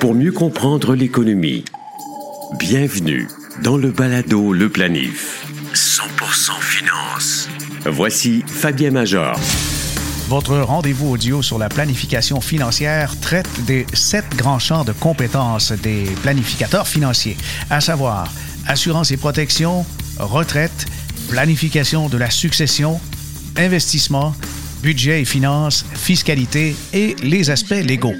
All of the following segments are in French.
pour mieux comprendre l'économie. Bienvenue dans le balado Le Planif. 100% finance. Voici Fabien Major. Votre rendez-vous audio sur la planification financière traite des sept grands champs de compétences des planificateurs financiers, à savoir assurance et protection, retraite, planification de la succession, investissement, budget et finances, fiscalité et les aspects légaux.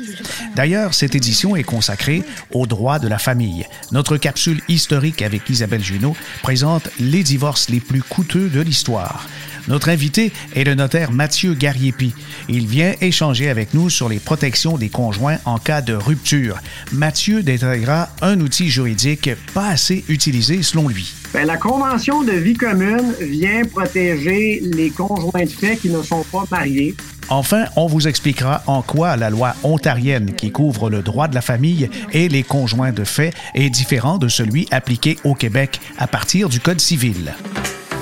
D'ailleurs, cette édition est consacrée aux droits de la famille. Notre capsule historique avec Isabelle Junot présente les divorces les plus coûteux de l'histoire. Notre invité est le notaire Mathieu Gariepi. Il vient échanger avec nous sur les protections des conjoints en cas de rupture. Mathieu détaillera un outil juridique pas assez utilisé selon lui. Bien, la Convention de vie commune vient protéger les conjoints de fait qui ne sont pas mariés. Enfin, on vous expliquera en quoi la loi ontarienne qui couvre le droit de la famille et les conjoints de fait est différent de celui appliqué au Québec à partir du Code civil.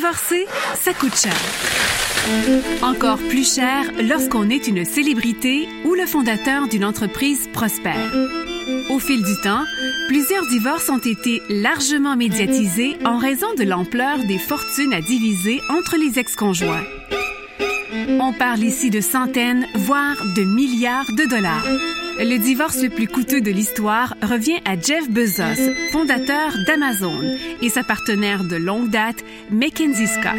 Divorcer, ça coûte cher. Encore plus cher lorsqu'on est une célébrité ou le fondateur d'une entreprise prospère. Au fil du temps, plusieurs divorces ont été largement médiatisés en raison de l'ampleur des fortunes à diviser entre les ex-conjoints. On parle ici de centaines, voire de milliards de dollars. Le divorce le plus coûteux de l'histoire revient à Jeff Bezos, fondateur d'Amazon, et sa partenaire de longue date, Mackenzie Scott.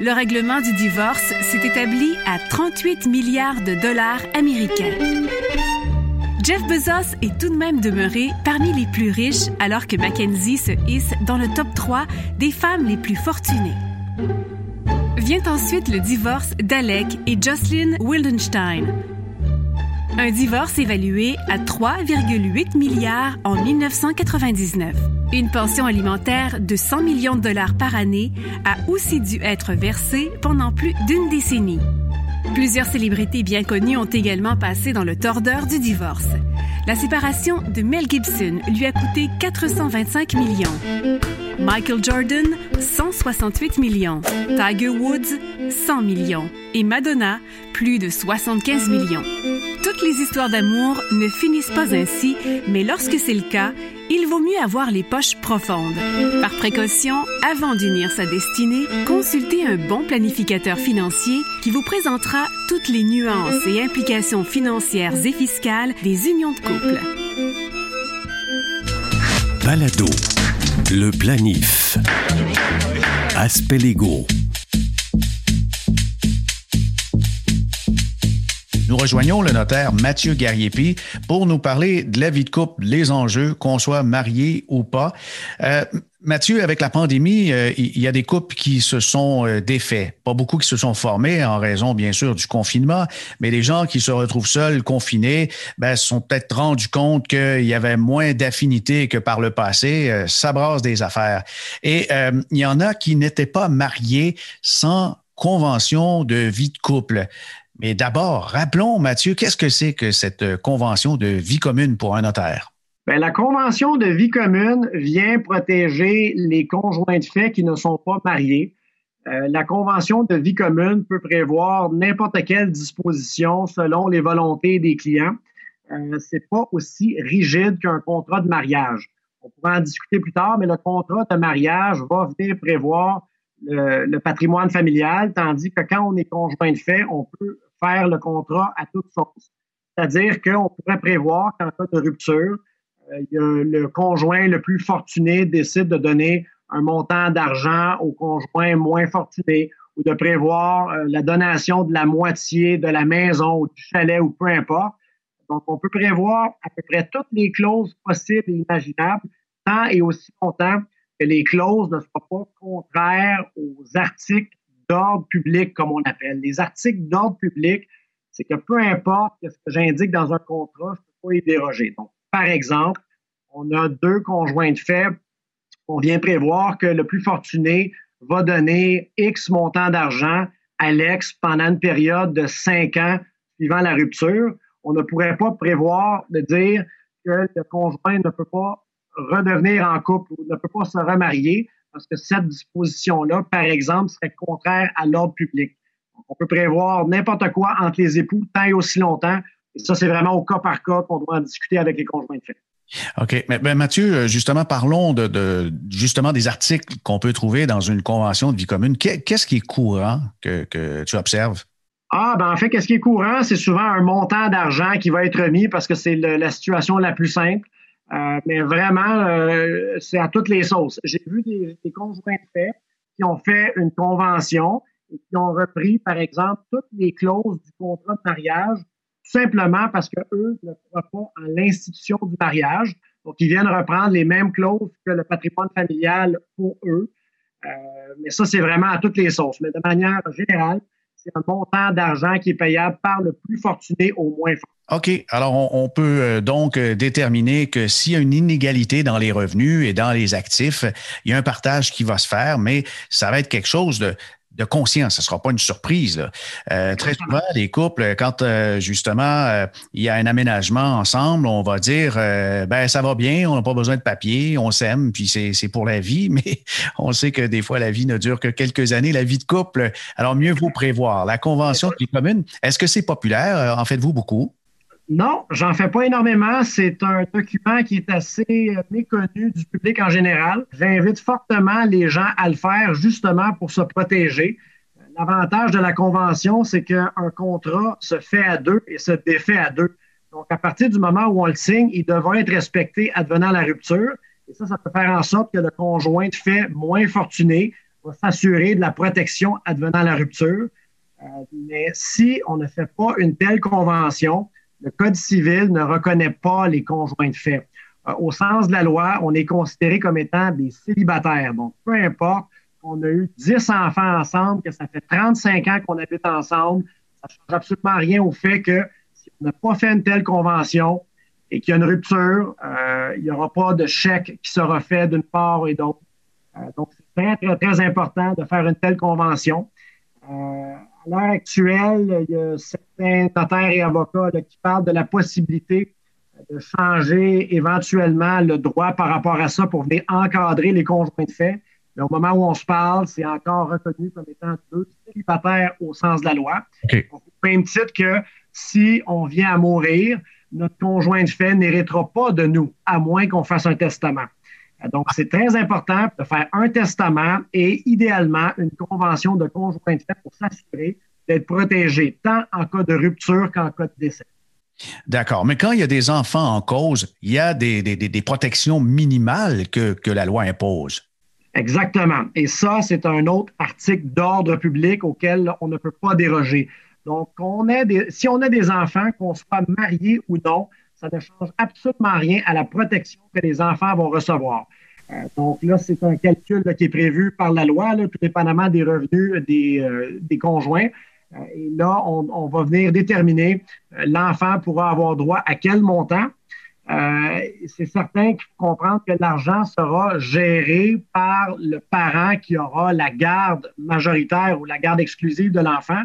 Le règlement du divorce s'est établi à 38 milliards de dollars américains. Jeff Bezos est tout de même demeuré parmi les plus riches alors que Mackenzie se hisse dans le top 3 des femmes les plus fortunées. Vient ensuite le divorce d'Alec et Jocelyn Wildenstein. Un divorce évalué à 3,8 milliards en 1999. Une pension alimentaire de 100 millions de dollars par année a aussi dû être versée pendant plus d'une décennie. Plusieurs célébrités bien connues ont également passé dans le tordeur du divorce. La séparation de Mel Gibson lui a coûté 425 millions. Michael Jordan, 168 millions. Tiger Woods, 100 millions. Et Madonna, plus de 75 millions. Toutes les histoires d'amour ne finissent pas ainsi, mais lorsque c'est le cas, il vaut mieux avoir les poches profondes. Par précaution, avant d'unir sa destinée, consultez un bon planificateur financier qui vous présentera toutes les nuances et implications financières et fiscales des unions de couple. Balado. Le planif. Aspect légaux. Nous rejoignons le notaire Mathieu Gariepi pour nous parler de la vie de couple, les enjeux, qu'on soit marié ou pas. Euh, Mathieu, avec la pandémie, euh, il y a des couples qui se sont euh, défaits. Pas beaucoup qui se sont formés en raison, bien sûr, du confinement, mais les gens qui se retrouvent seuls, confinés, ben, se sont peut-être rendus compte qu'il y avait moins d'affinité que par le passé. Euh, des affaires. Et il y en a qui n'étaient pas mariés sans convention de vie de couple. Mais d'abord, rappelons, Mathieu, qu'est-ce que c'est que cette convention de vie commune pour un notaire? Bien, la Convention de vie commune vient protéger les conjoints de fait qui ne sont pas mariés. Euh, la Convention de vie commune peut prévoir n'importe quelle disposition selon les volontés des clients. Euh, c'est pas aussi rigide qu'un contrat de mariage. On pourra en discuter plus tard, mais le contrat de mariage va venir prévoir le, le patrimoine familial, tandis que quand on est conjoint de fait, on peut faire le contrat à toute sauce. C'est-à-dire qu'on pourrait prévoir qu'en cas de rupture, euh, le conjoint le plus fortuné décide de donner un montant d'argent au conjoint moins fortuné ou de prévoir euh, la donation de la moitié de la maison ou du chalet ou peu importe. Donc, on peut prévoir à peu près toutes les clauses possibles et imaginables, tant et aussi longtemps que les clauses ne soient pas contraires aux articles d'ordre public, comme on appelle. Les articles d'ordre public c'est que peu importe ce que j'indique dans un contrat, je ne peux pas y déroger. Donc, par exemple, on a deux conjoints de fait. On vient prévoir que le plus fortuné va donner X montant d'argent à l'ex pendant une période de cinq ans suivant la rupture. On ne pourrait pas prévoir de dire que le conjoint ne peut pas redevenir en couple ou ne peut pas se remarier parce que cette disposition-là, par exemple, serait contraire à l'ordre public. on peut prévoir n'importe quoi entre les époux tant et aussi longtemps. Et ça, c'est vraiment au cas par cas qu'on doit en discuter avec les conjoints de fait. OK. Mais ben, Mathieu, euh, justement, parlons de, justement des articles qu'on peut trouver dans une convention de vie commune. Qu'est-ce qui est courant que, tu observes? Ah, ben en fait, qu'est-ce qui est courant? C'est souvent un montant d'argent qui va être remis parce que c'est la situation la plus simple. Euh, mais vraiment, euh, c'est à toutes les sauces. J'ai vu des, des conjoints de fait qui ont fait une convention et qui ont repris, par exemple, toutes les clauses du contrat de mariage simplement parce qu'eux ne croient pas à l'institution du mariage. Donc, ils viennent reprendre les mêmes clauses que le patrimoine familial pour eux. Euh, mais ça, c'est vraiment à toutes les sauces. Mais de manière générale, c'est un montant d'argent qui est payable par le plus fortuné au moins fort. OK. Alors, on, peut euh, donc euh, déterminer que s'il y a une inégalité dans les revenus et dans les actifs, il y a un partage qui va se faire, mais ça va être quelque chose de de conscience. Ce ne sera pas une surprise. Euh, très souvent, les couples, quand euh, justement euh, il y a un aménagement ensemble, on va dire ben ça va bien, on n'a pas besoin de papier, on s'aime, puis c'est pour la vie, mais on sait que des fois la vie ne dure que quelques années, la vie de couple. Alors mieux vaut prévoir. La convention de commune, est-ce que c'est populaire? En faites-vous beaucoup? Non, j'en fais pas énormément. C'est un document qui est assez euh, méconnu du public en général. J'invite fortement les gens à le faire justement pour se protéger. L'avantage de la convention, c'est qu'un contrat se fait à deux et se défait à deux. Donc, à partir du moment où on le signe, il devra être respecté advenant la rupture. Et ça, ça peut faire en sorte que le conjoint fait moins fortuné va s'assurer de la protection advenant la rupture. Euh, mais si on ne fait pas une telle convention, le Code civil ne reconnaît pas les conjoints de fait. Euh, au sens de la loi, on est considéré comme étant des célibataires. Donc, peu importe qu'on a eu 10 enfants ensemble, que ça fait 35 ans qu'on habite ensemble, ça ne change absolument rien au fait que si on n'a pas fait une telle convention et qu'il y a une rupture, euh, il n'y aura pas de chèque qui sera fait d'une part et d'autre. Euh, donc, c'est très, très, très important de faire une telle convention. À l'heure actuelle, il y a certains notaires et avocats qui parlent de la possibilité de changer éventuellement le droit par rapport à ça pour venir encadrer les conjoints de fait. Mais au moment où on se parle, c'est encore reconnu comme étant deux célibataires au sens de la loi. au même titre que si on vient à mourir, notre conjoint de fait n'héritera pas de nous, à moins qu'on fasse un testament. Donc, c'est très important de faire un testament et idéalement une convention de conjoint de fait pour s'assurer d'être protégé tant en cas de rupture qu'en cas de décès. D'accord. Mais quand il y a des enfants en cause, il y a des, protections minimales que, la loi impose. Exactement. Et ça, c'est un autre article d'ordre public auquel on ne peut pas déroger. Donc, on si on a des enfants, qu'on soit marié ou non, ça ne change absolument rien à la protection que les enfants vont recevoir. Euh, donc là, c'est un calcul qui est prévu par la loi, tout dépendamment des revenus des, euh, conjoints. Euh, et là, on, va venir déterminer l'enfant pourra avoir droit à quel montant. c'est certain qu'il faut comprendre que l'argent sera géré par le parent qui aura la garde majoritaire ou la garde exclusive de l'enfant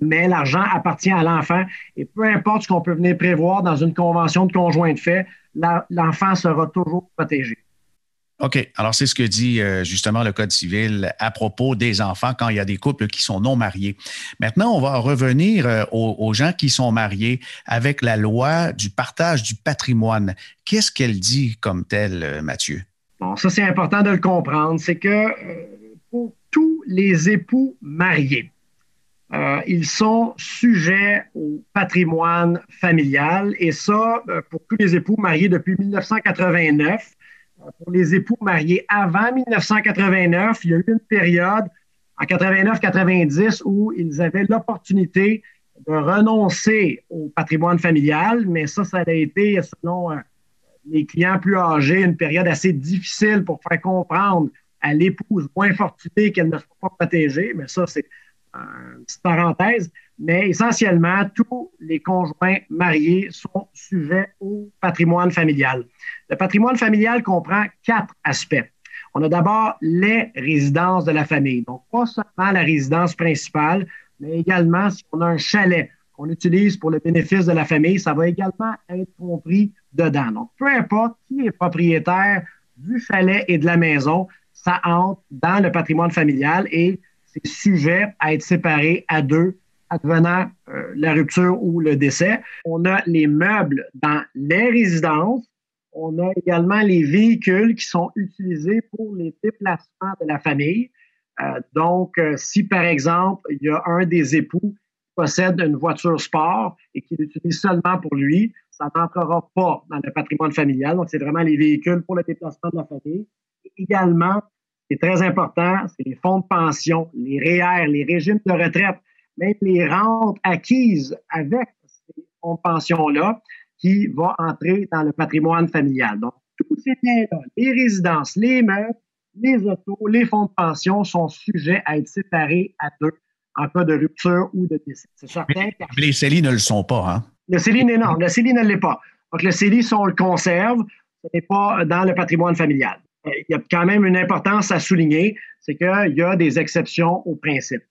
mais l'argent appartient à l'enfant. Et peu importe ce qu'on peut venir prévoir dans une convention de conjoint de fait, l'enfant sera toujours protégé. OK. Alors, c'est ce que dit euh, justement le Code civil à propos des enfants quand il y a des couples qui sont non mariés. Maintenant, on va revenir euh, aux, gens qui sont mariés avec la loi du partage du patrimoine. Qu'est-ce qu'elle dit comme telle, euh, Mathieu? Bon, ça, c'est important de le comprendre. C'est que pour tous les époux mariés, ils sont sujets au patrimoine familial et ça, pour tous les époux mariés depuis 1989. Euh, pour les époux mariés avant 1989, il y a eu une période en 89-90 où ils avaient l'opportunité de renoncer au patrimoine familial, mais ça, ça a été, selon les clients plus âgés, une période assez difficile pour faire comprendre à l'épouse moins fortunée qu'elle ne soit pas protégée. Mais ça, c'est petite parenthèse. Mais essentiellement, tous les conjoints mariés sont sujets au patrimoine familial. Le patrimoine familial comprend quatre aspects. On a d'abord les résidences de la famille. Donc, pas seulement la résidence principale, mais également si on a un chalet qu'on utilise pour le bénéfice de la famille, ça va également être compris dedans. Donc, peu importe qui est propriétaire du chalet et de la maison, ça entre dans le patrimoine familial et c'est sujet à être séparé à deux advenant euh, la rupture ou le décès. On a les meubles dans les résidences. On a également les véhicules qui sont utilisés pour les déplacements de la famille. Euh, donc, euh, si par exemple, il y a un des époux qui possède une voiture sport et qui l'utilise seulement pour lui, ça n'entrera pas dans le patrimoine familial. Donc, c'est vraiment les véhicules pour le déplacement de la famille. également, c'est très important, c'est les fonds de pension, les REER, les régimes de retraite même les rentes acquises avec ces fonds de pension-là qui vont entrer dans le patrimoine familial. Donc, tous ces biens-là, les résidences, les meubles, les autos, les fonds de pension sont sujets à être séparés à deux en cas de rupture ou de décès. C'est certain. les CELI ne le sont pas, hein? Le CELI, non, le CELI ne l'est pas. Donc, le CELI, si on le conserve, ce n'est pas dans le patrimoine familial. Il y a quand même une importance à souligner, c'est qu'il y a des exceptions au principe.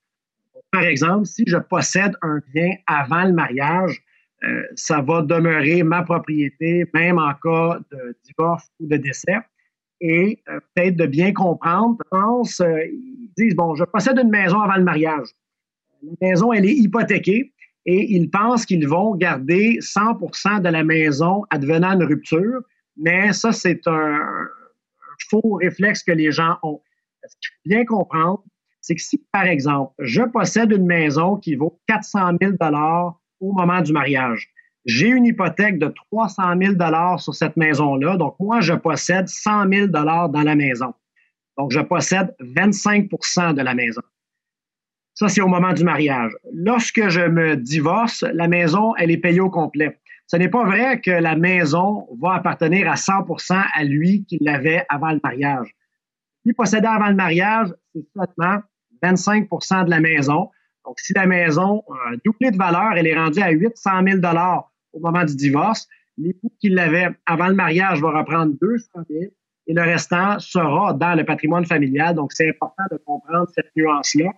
Par exemple, si je possède un bien avant le mariage, euh, ça va demeurer ma propriété, même en cas de divorce ou de décès. Et euh, peut-être de bien comprendre, pense, euh, ils disent, bon, je possède une maison avant le mariage. La maison, elle est hypothéquée et ils pensent qu'ils vont garder 100 de la maison advenant une rupture, mais ça, c'est un, faux réflexe que les gens ont. Parce qu'il faut bien comprendre, c'est que si, par exemple, je possède une maison qui vaut 400 000 au moment du mariage, j'ai une hypothèque de 300 000 sur cette maison-là, donc moi, je possède 100 000 dans la maison. Donc, je possède 25% de la maison. Ça, c'est au moment du mariage. Lorsque je me divorce, la maison, elle est payée au complet. Ce n'est pas vrai que la maison va appartenir à 100% à lui qui l'avait avant le mariage. Lui possédait avant le mariage, c'est seulement 25% de la maison. Donc, si la maison a doublé de valeur, elle est rendue à 800 000 au moment du divorce, l'époux qui l'avait avant le mariage va reprendre 200 000 et le restant sera dans le patrimoine familial. Donc, c'est important de comprendre cette nuance-là.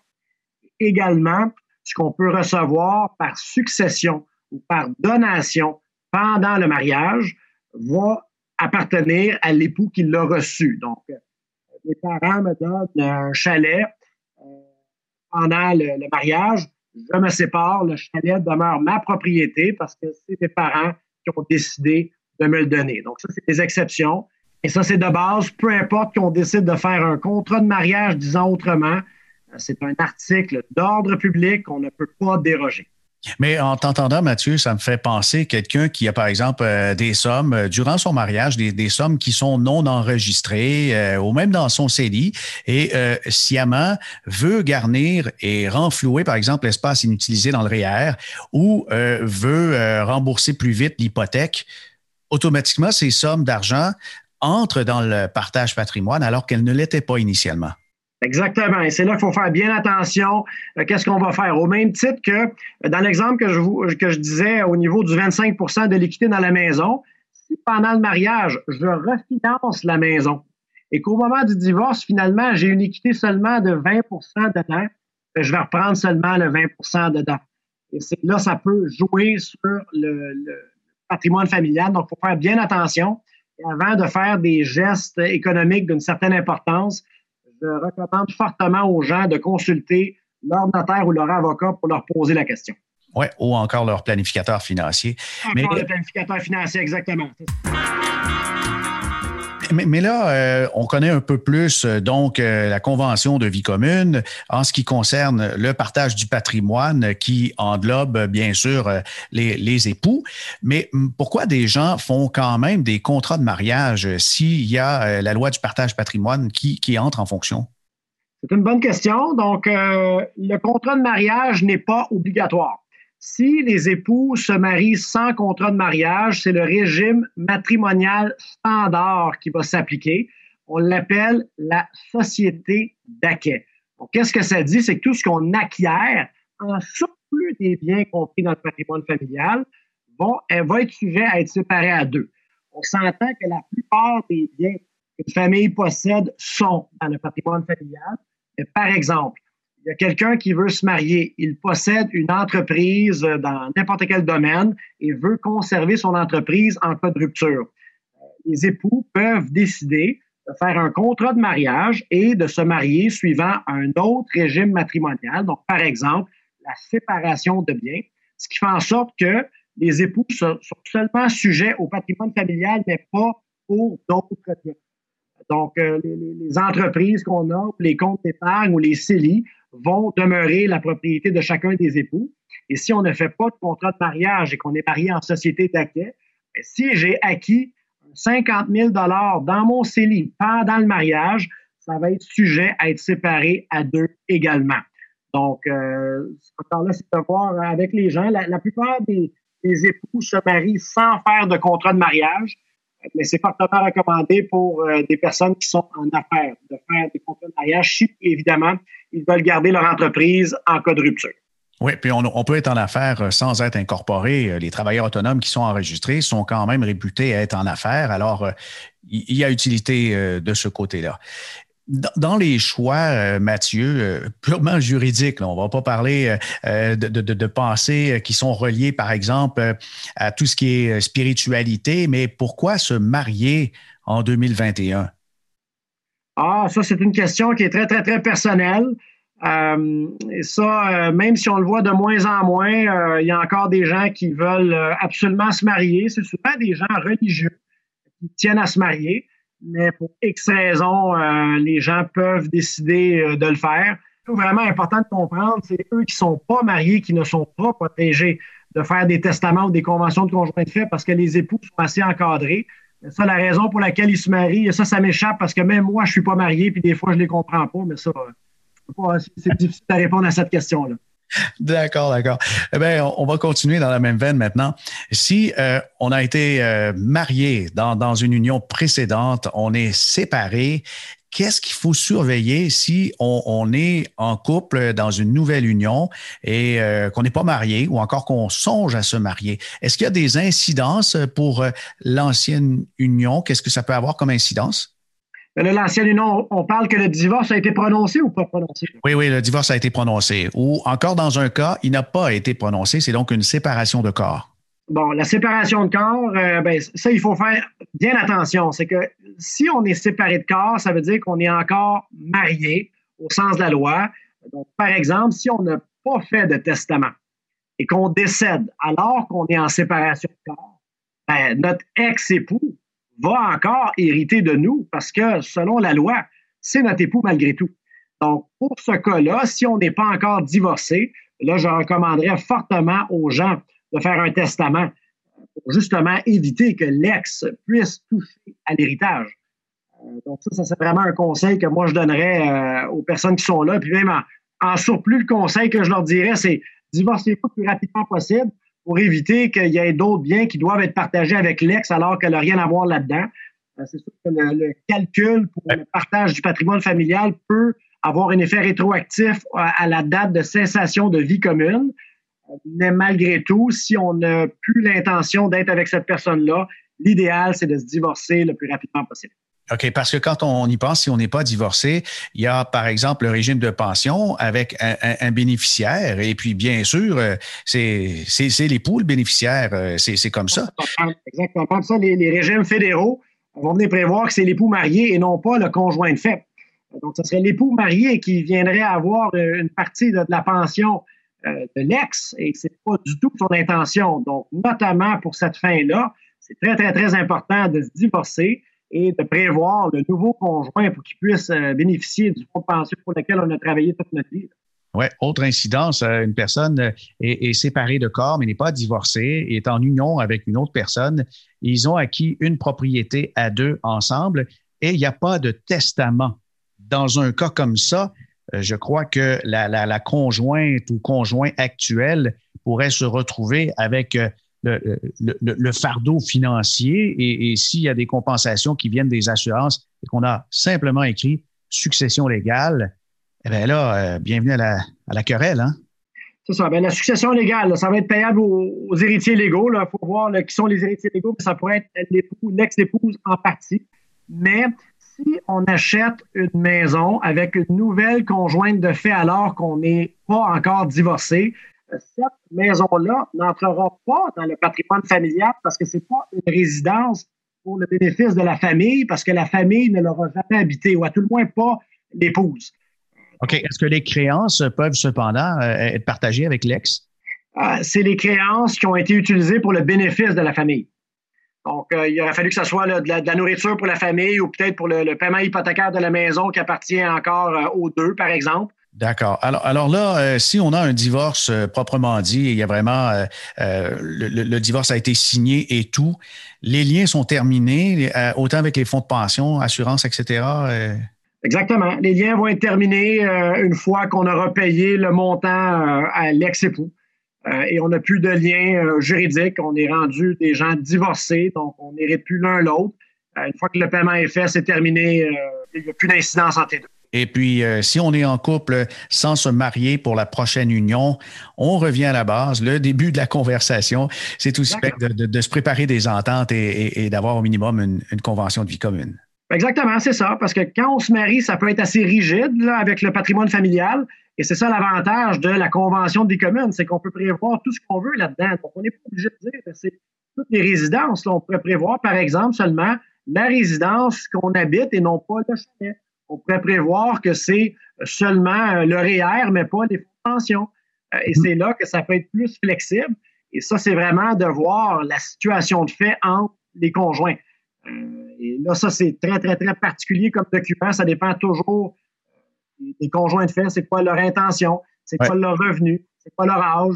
Également, ce qu'on peut recevoir par succession ou par donation pendant le mariage va appartenir à l'époux qui l'a reçu. Donc, les parents me donnent un chalet pendant le, mariage, je me sépare, le chalet demeure ma propriété parce que c'est mes parents qui ont décidé de me le donner. Donc, ça, c'est des exceptions. Et ça, c'est de base, peu importe qu'on décide de faire un contrat de mariage, disons autrement, c'est un article d'ordre public qu'on ne peut pas déroger. Mais en t'entendant, Mathieu, ça me fait penser quelqu'un qui a, par exemple, euh, des sommes euh, durant son mariage, des, sommes qui sont non enregistrées euh, ou même dans son CELI et sciemment veut garnir et renflouer, par exemple, l'espace inutilisé dans le REER ou veut rembourser plus vite l'hypothèque. Automatiquement, ces sommes d'argent entrent dans le partage patrimoine alors qu'elles ne l'étaient pas initialement. Exactement. Et c'est là qu'il faut faire bien attention. Euh, qu'est-ce qu'on va faire? Au même titre que euh, dans l'exemple que je, que je disais au niveau du 25% de l'équité dans la maison, si pendant le mariage, je refinance la maison et qu'au moment du divorce, finalement, j'ai une équité seulement de 20% dedans, ben, je vais reprendre seulement le 20% dedans. Et là, ça peut jouer sur le, patrimoine familial. Donc, il faut faire bien attention. Avant de faire des gestes économiques d'une certaine importance, je recommande fortement aux gens de consulter leur notaire ou leur avocat pour leur poser la question. Oui, ou encore leur planificateur financier. Encore Mais... le planificateur financier, exactement. Mais, là, euh, on connaît un peu plus euh, donc euh, la convention de vie commune en ce qui concerne le partage du patrimoine qui englobe bien sûr les, époux. Mais hum, pourquoi des gens font quand même des contrats de mariage s'il y a la loi du partage patrimoine qui entre en fonction? C'est une bonne question. Donc, le contrat de mariage n'est pas obligatoire. Si les époux se marient sans contrat de mariage, c'est le régime matrimonial standard qui va s'appliquer. On l'appelle la société d'acquet. Qu'est-ce que ça dit? C'est que tout ce qu'on acquiert en surplus plus des biens compris dans le patrimoine familial vont, elle va être sujet à être séparée à deux. On s'entend que la plupart des biens qu'une famille possède sont dans le patrimoine familial. par exemple, il y a quelqu'un qui veut se marier, il possède une entreprise dans n'importe quel domaine et veut conserver son entreprise en cas de rupture. Les époux peuvent décider de faire un contrat de mariage et de se marier suivant un autre régime matrimonial. Donc, par exemple, la séparation de biens, ce qui fait en sorte que les époux sont seulement sujets au patrimoine familial, mais pas pour d'autres biens. Donc, euh, les, entreprises qu'on a, les comptes d'épargne ou les CELI vont demeurer la propriété de chacun des époux. Et si on ne fait pas de contrat de mariage et qu'on est marié en société d'acquis, ben, si j'ai acquis 50 000 dans mon CELI pendant le mariage, ça va être sujet à être séparé à deux également. Donc, euh, là, c'est de voir avec les gens. La, plupart des, époux se marient sans faire de contrat de mariage, c'est fortement recommandé pour euh, des personnes qui sont en affaires de faire des contrats de mariage si, évidemment, ils veulent garder leur entreprise en cas de rupture. Oui, puis on, peut être en affaires euh, sans être incorporé. Euh, les travailleurs autonomes qui sont enregistrés sont quand même réputés à être en affaires. Alors, il y a utilité de ce côté-là. Dans les choix, Mathieu, purement juridiques, on ne va pas parler de, de, pensées qui sont reliées, par exemple, à tout ce qui est spiritualité, mais pourquoi se marier en 2021? Ah, ça, c'est une question qui est très, très, très personnelle. Euh, et ça, euh, même si on le voit de moins en moins, euh, il y a encore des gens qui veulent absolument se marier. C'est souvent des gens religieux qui tiennent à se marier, mais pour X raisons, les gens peuvent décider de le faire. C'est vraiment important de comprendre, c'est eux qui sont pas mariés, qui ne sont pas protégés de faire des testaments ou des conventions de conjoint de fait parce que les époux sont assez encadrés. Ça, la raison pour laquelle ils se marient, ça, ça m'échappe parce que même moi, je suis pas marié, puis des fois, je les comprends pas, mais ça, c'est difficile à répondre à cette question-là. D'accord, d'accord. Eh bien, on va continuer dans la même veine maintenant. Si euh, on a été euh, marié dans, dans, une union précédente, on est séparé, qu'est-ce qu'il faut surveiller si on, est en couple dans une nouvelle union et euh, qu'on n'est pas marié ou encore qu'on songe à se marier? Est-ce qu'il y a des incidences pour l'ancienne union? Qu'est-ce que ça peut avoir comme incidence? L'ancienne union, on parle que le divorce a été prononcé ou pas prononcé? Oui, oui, le divorce a été prononcé. Ou encore dans un cas, il n'a pas été prononcé. C'est donc une séparation de corps. Bon, la séparation de corps, euh, ben, ça, il faut faire bien attention. C'est que si on est séparé de corps, ça veut dire qu'on est encore marié au sens de la loi. Donc, par exemple, si on n'a pas fait de testament et qu'on décède alors qu'on est en séparation de corps, ben, notre ex-époux va encore hériter de nous parce que selon la loi, c'est notre époux malgré tout. Donc, pour ce cas-là, si on n'est pas encore divorcé, là, je recommanderais fortement aux gens de faire un testament pour justement éviter que l'ex puisse toucher à l'héritage. Euh, donc, ça, ça c'est vraiment un conseil que moi, je donnerais euh, aux personnes qui sont là. Puis même en, surplus, le conseil que je leur dirais, c'est divorcez-vous le plus rapidement possible pour éviter qu'il y ait d'autres biens qui doivent être partagés avec l'ex alors qu'elle n'a rien à voir là-dedans. Euh, c'est sûr que le, calcul pour le partage du patrimoine familial peut avoir un effet rétroactif à, la date de cessation de vie commune. Mais malgré tout, si on n'a plus l'intention d'être avec cette personne-là, l'idéal, c'est de se divorcer le plus rapidement possible. OK, parce que quand on y pense, si on n'est pas divorcé, il y a par exemple le régime de pension avec un, bénéficiaire et puis bien sûr, euh, c'est l'époux le bénéficiaire, euh, c'est comme ça. Exactement. Ça, les, régimes fédéraux vont venir prévoir que c'est l'époux marié et non pas le conjoint de fait. Donc, ce serait l'époux marié qui viendrait avoir une partie de, la pension euh, de l'ex et c'est pas du tout son intention. Donc, notamment pour cette fin-là, c'est très, très, très important de se divorcer et de prévoir le nouveau conjoint pour qu'il puisse euh, bénéficier du fonds pension pour lequel on a travaillé toute notre vie. Oui, autre incidence, euh, une personne euh, est, séparée de corps, mais n'est pas divorcée, est en union avec une autre personne. Ils ont acquis une propriété à deux ensemble et il n'y a pas de testament. Dans un cas comme ça, je crois que la, la conjointe ou conjoint actuel pourrait se retrouver avec le, fardeau financier et, s'il y a des compensations qui viennent des assurances et qu'on a simplement écrit succession légale, eh bien là, euh, bienvenue à la, querelle. Hein? C'est ça. Ben, la succession légale, ça va être payable aux, héritiers légaux. Il faut voir qui sont les héritiers légaux. Ça pourrait être l'ex-épouse en partie. Mais si on achète une maison avec une nouvelle conjointe de fait alors qu'on n'est pas encore divorcé, cette maison-là n'entrera pas dans le patrimoine familial parce que c'est pas une résidence pour le bénéfice de la famille parce que la famille ne l'aura jamais habité ou à tout le moins pas l'épouse. OK. Est-ce que les créances peuvent cependant euh, être partagées avec l'ex? Euh, c'est les créances qui ont été utilisées pour le bénéfice de la famille. Donc, euh, il aurait fallu que ce soit de, la, nourriture pour la famille ou peut-être pour le, paiement hypothécaire de la maison qui appartient encore aux deux, par exemple. D'accord. Alors, là, si on a un divorce proprement dit, il y a vraiment le, divorce a été signé et tout, les liens sont terminés, autant avec les fonds de pension, assurance, etc. Exactement. Les liens vont être terminés euh, une fois qu'on aura payé le montant euh, à l'ex-époux. Euh, et on n'a plus de lien juridique. On est rendu des gens divorcés, donc on n'hérite plus l'un l'autre. une fois que le paiement est fait, c'est terminé. il n'y a plus d'incidence entre les deux. Et puis, si on est en couple sans se marier pour la prochaine union, on revient à la base. Le début de la conversation, c'est aussi de, se préparer des ententes et, d'avoir au minimum une convention de vie commune. Exactement, c'est ça. Parce que quand on se marie, ça peut être assez rigide avec le patrimoine familial. Et c'est ça l'avantage de la convention des communes, c'est qu'on peut prévoir tout ce qu'on veut là-dedans. Donc, on n'est pas obligé de dire que c'est toutes les résidences. on pourrait prévoir, par exemple, seulement la résidence qu'on habite et non pas le chalet. On pourrait prévoir que c'est seulement euh, le REER, mais pas les pensions. Euh, et c'est là que ça peut être plus flexible. Et ça, c'est vraiment de voir la situation de fait entre les conjoints. Euh, et là, ça, c'est très, très, très particulier comme document. Ça dépend toujours des conjoints de fait. C'est quoi leur intention? C'est quoi leur revenu? C'est quoi leur âge?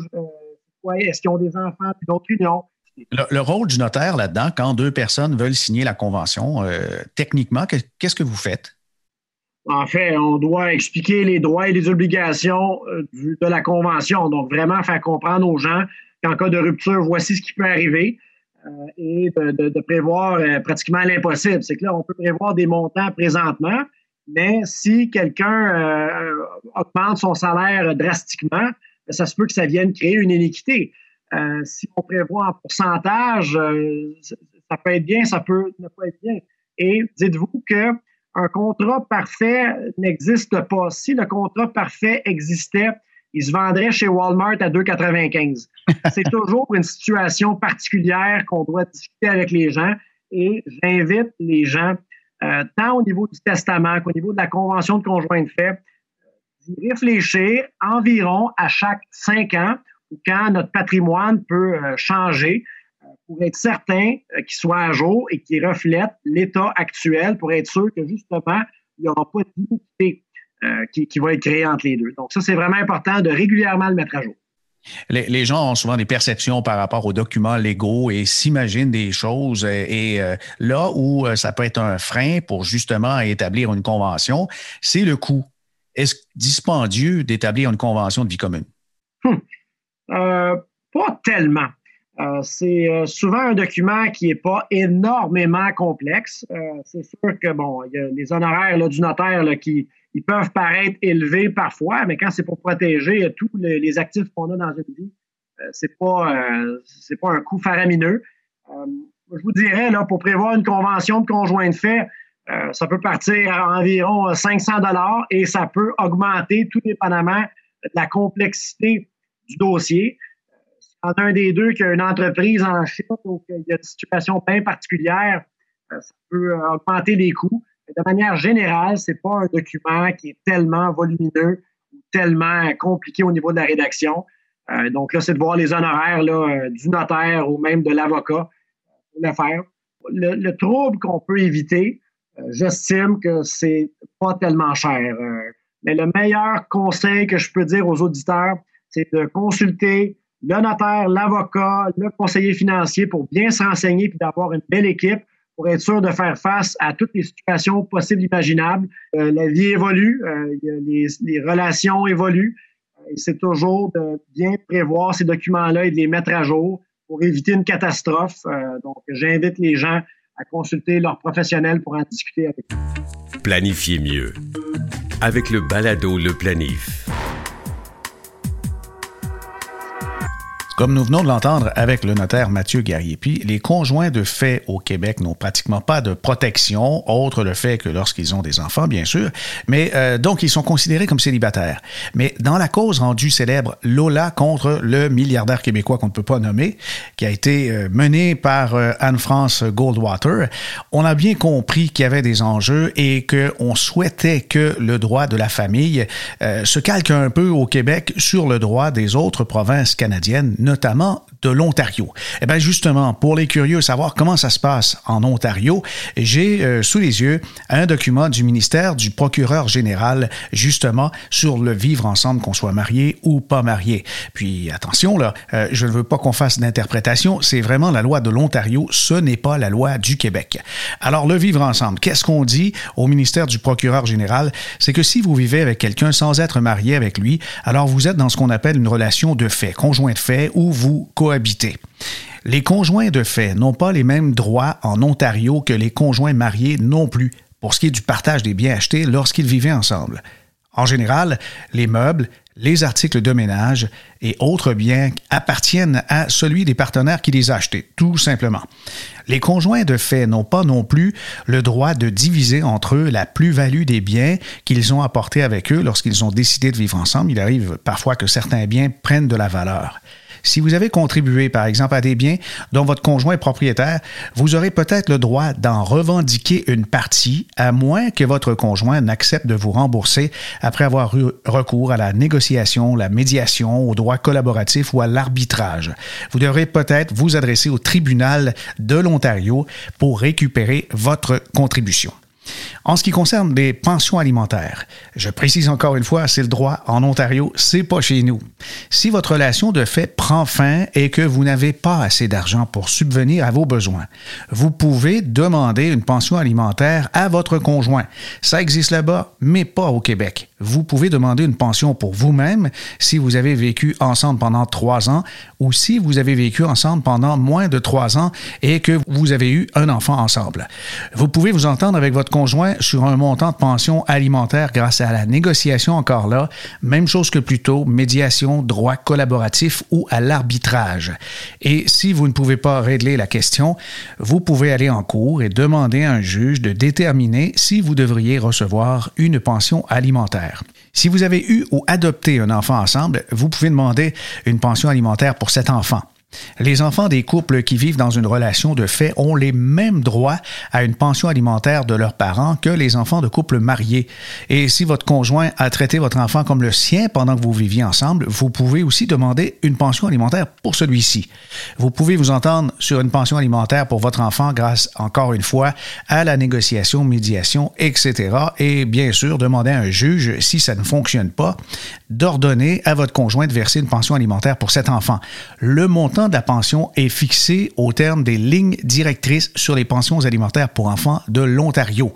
Est-ce qu'ils ont des enfants puis d'autres unions? Le, rôle du notaire là-dedans, quand deux personnes veulent signer la convention, techniquement, qu'est-ce que vous faites? En fait, on doit expliquer les droits et les obligations de la convention. Donc, vraiment faire comprendre aux gens qu'en cas de rupture, voici ce qui peut arriver. Euh, et de, prévoir euh, pratiquement l'impossible. C'est que là, on peut prévoir des montants présentement, mais si quelqu'un euh, augmente son salaire drastiquement, ben, ça se peut que ça vienne créer une iniquité. si on prévoit en pourcentage, ça peut être bien, ça peut ne pas être bien. Et dites-vous que un contrat parfait n'existe pas. Si le contrat parfait existait, il se vendrait chez Walmart à 2,95. C'est toujours une situation particulière qu'on doit discuter avec les gens et j'invite les gens, euh, tant au niveau du testament qu'au niveau de la convention de conjoint de fait, d'y réfléchir environ à chaque cinq ans ou quand notre patrimoine peut euh, changer pour être certain qu'il soit à jour et qu'il reflète l'état actuel pour être sûr que justement, il n'y aura pas d'iniquité. Euh, qui, va être créé entre les deux. Donc, ça, c'est vraiment important de régulièrement le mettre à jour. Les, gens ont souvent des perceptions par rapport aux documents légaux et s'imaginent des choses. Et, euh, là où euh, ça peut être un frein pour justement établir une convention, c'est le coût. Est-ce dispendieux d'établir une convention de vie commune? Hum. pas tellement. C'est souvent un document qui n'est pas énormément complexe. c'est sûr que, bon, il y a les honoraires du notaire qui, ils peuvent paraître élevés parfois, mais quand c'est pour protéger tous les, actifs qu'on a dans une vie, euh, c'est pas euh, pas un coût faramineux. Euh, je vous dirais là pour prévoir une convention de conjoint de fait, ça peut partir à environ 500 dollars et ça peut augmenter tout dépendamment de la complexité du dossier. Quand un des deux qui a une entreprise en Chine ou qu'il y a une situation bien particulière, ça peut augmenter les coûts de manière générale, c'est pas un document qui est tellement volumineux ou tellement compliqué au niveau de la rédaction. Euh, donc là, c'est de voir les honoraires euh, du notaire ou même de l'avocat pour le faire. Le, trouble qu'on peut éviter, euh, j'estime que c'est pas tellement cher. mais le meilleur conseil que je peux dire aux auditeurs, c'est de consulter le notaire, l'avocat, le conseiller financier pour bien se renseigner et d'avoir une belle équipe pour être sûr de faire face à toutes les situations possibles imaginables. Euh, la vie évolue, euh, les, relations évoluent. C'est toujours de bien prévoir ces documents-là et de les mettre à jour pour éviter une catastrophe. Euh, donc, j'invite les gens à consulter leurs professionnels pour en discuter avec eux. Planifiez mieux avec le balado Le Planif. Comme nous venons de l'entendre avec le notaire Mathieu Guerrier, puis les conjoints de fait au Québec n'ont pratiquement pas de protection, autre le fait que lorsqu'ils ont des enfants, bien sûr, mais euh, donc ils sont considérés comme célibataires. Mais dans la cause rendue célèbre Lola contre le milliardaire québécois qu'on ne peut pas nommer, qui a été euh, menée par euh, Anne-France Goldwater, on a bien compris qu'il y avait des enjeux et qu'on souhaitait que le droit de la famille se calque un peu au Québec sur le droit des autres provinces canadiennes, notamment de l'Ontario. Eh bien, justement, pour les curieux, savoir comment ça se passe en Ontario, j'ai euh, sous les yeux un document du ministère du procureur général, justement, sur le vivre ensemble, qu'on soit marié ou pas marié. Puis, attention, là, euh, je ne veux pas qu'on fasse d'interprétation, c'est vraiment la loi de l'Ontario, ce n'est pas la loi du Québec. Alors, le vivre ensemble, qu'est-ce qu'on dit au ministère du procureur général? C'est que si vous vivez avec quelqu'un sans être marié avec lui, alors vous êtes dans ce qu'on appelle une relation de fait, conjoint de fait, où vous Les conjoints de fait n'ont pas les mêmes droits en Ontario que les conjoints mariés non plus pour ce qui est du partage des biens achetés lorsqu'ils vivaient ensemble. En général, les meubles, les articles de ménage et autres biens appartiennent à celui des partenaires qui les a achetés, tout simplement. Les conjoints de fait n'ont pas non plus le droit de diviser entre eux la plus-value des biens qu'ils ont apportés avec eux lorsqu'ils ont décidé de vivre ensemble. Il arrive parfois que certains biens prennent de la valeur. Si vous avez contribué, par exemple, à des biens dont votre conjoint est propriétaire, vous aurez peut-être le droit d'en revendiquer une partie, à moins que votre conjoint n'accepte de vous rembourser après avoir eu recours à la négociation, la médiation, au droit collaboratif ou à l'arbitrage. Vous devrez peut-être vous adresser au tribunal de l'Ontario pour récupérer votre contribution. En ce qui concerne les pensions alimentaires, je précise encore une fois, c'est le droit en Ontario, c'est pas chez nous. Si votre relation de fait prend fin et que vous n'avez pas assez d'argent pour subvenir à vos besoins, vous pouvez demander une pension alimentaire à votre conjoint. Ça existe là-bas, mais pas au Québec. Vous pouvez demander une pension pour vous-même si vous avez vécu ensemble pendant trois ans ou si vous avez vécu ensemble pendant moins de trois ans et que vous avez eu un enfant ensemble. Vous pouvez vous entendre avec votre conjoint sur un montant de pension alimentaire grâce à la négociation encore là, même chose que plus tôt, médiation, droit collaboratif ou à l'arbitrage. Et si vous ne pouvez pas régler la question, vous pouvez aller en cours et demander à un juge de déterminer si vous devriez recevoir une pension alimentaire. Si vous avez eu ou adopté un enfant ensemble, vous pouvez demander une pension alimentaire pour cet enfant. Les enfants des couples qui vivent dans une relation de fait ont les mêmes droits à une pension alimentaire de leurs parents que les enfants de couples mariés. Et si votre conjoint a traité votre enfant comme le sien pendant que vous viviez ensemble, vous pouvez aussi demander une pension alimentaire pour celui-ci. Vous pouvez vous entendre sur une pension alimentaire pour votre enfant grâce, encore une fois, à la négociation, médiation, etc. Et bien sûr, demander à un juge, si ça ne fonctionne pas, d'ordonner à votre conjoint de verser une pension alimentaire pour cet enfant. Le montant de la pension est fixé au terme des lignes directrices sur les pensions alimentaires pour enfants de l'Ontario.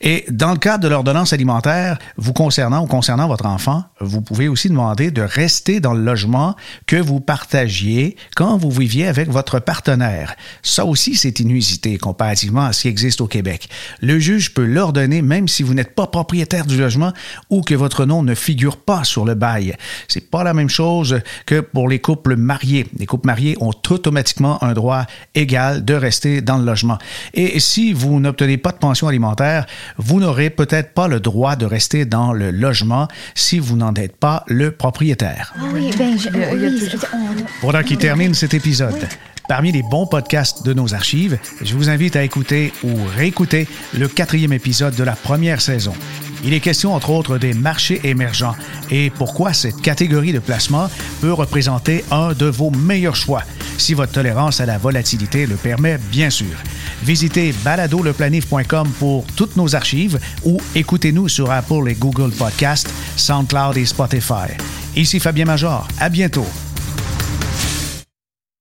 Et dans le cadre de l'ordonnance alimentaire vous concernant ou concernant votre enfant, vous pouvez aussi demander de rester dans le logement que vous partagiez quand vous viviez avec votre partenaire. Ça aussi, c'est inusité comparativement à ce qui existe au Québec. Le juge peut l'ordonner même si vous n'êtes pas propriétaire du logement ou que votre nom ne figure pas sur le bail. C'est pas la même chose que pour les couples mariés. Les couples mariés ont automatiquement un droit égal de rester dans le logement. Et si vous n'obtenez pas de pension alimentaire, vous n'aurez peut-être pas le droit de rester dans le logement si vous n'en êtes pas le propriétaire. Ah oui, ben, je, Voilà qui termine cet épisode. Parmi les bons podcasts de nos archives, je vous invite à écouter ou réécouter le quatrième épisode de la première saison. Il est question, entre autres, des marchés émergents et pourquoi cette catégorie de placement peut représenter un de vos meilleurs choix, si votre tolérance à la volatilité le permet, bien sûr. Visitez baladoleplanif.com pour toutes nos archives ou écoutez-nous sur Apple et Google Podcasts, SoundCloud et Spotify. Ici Fabien Major. À bientôt.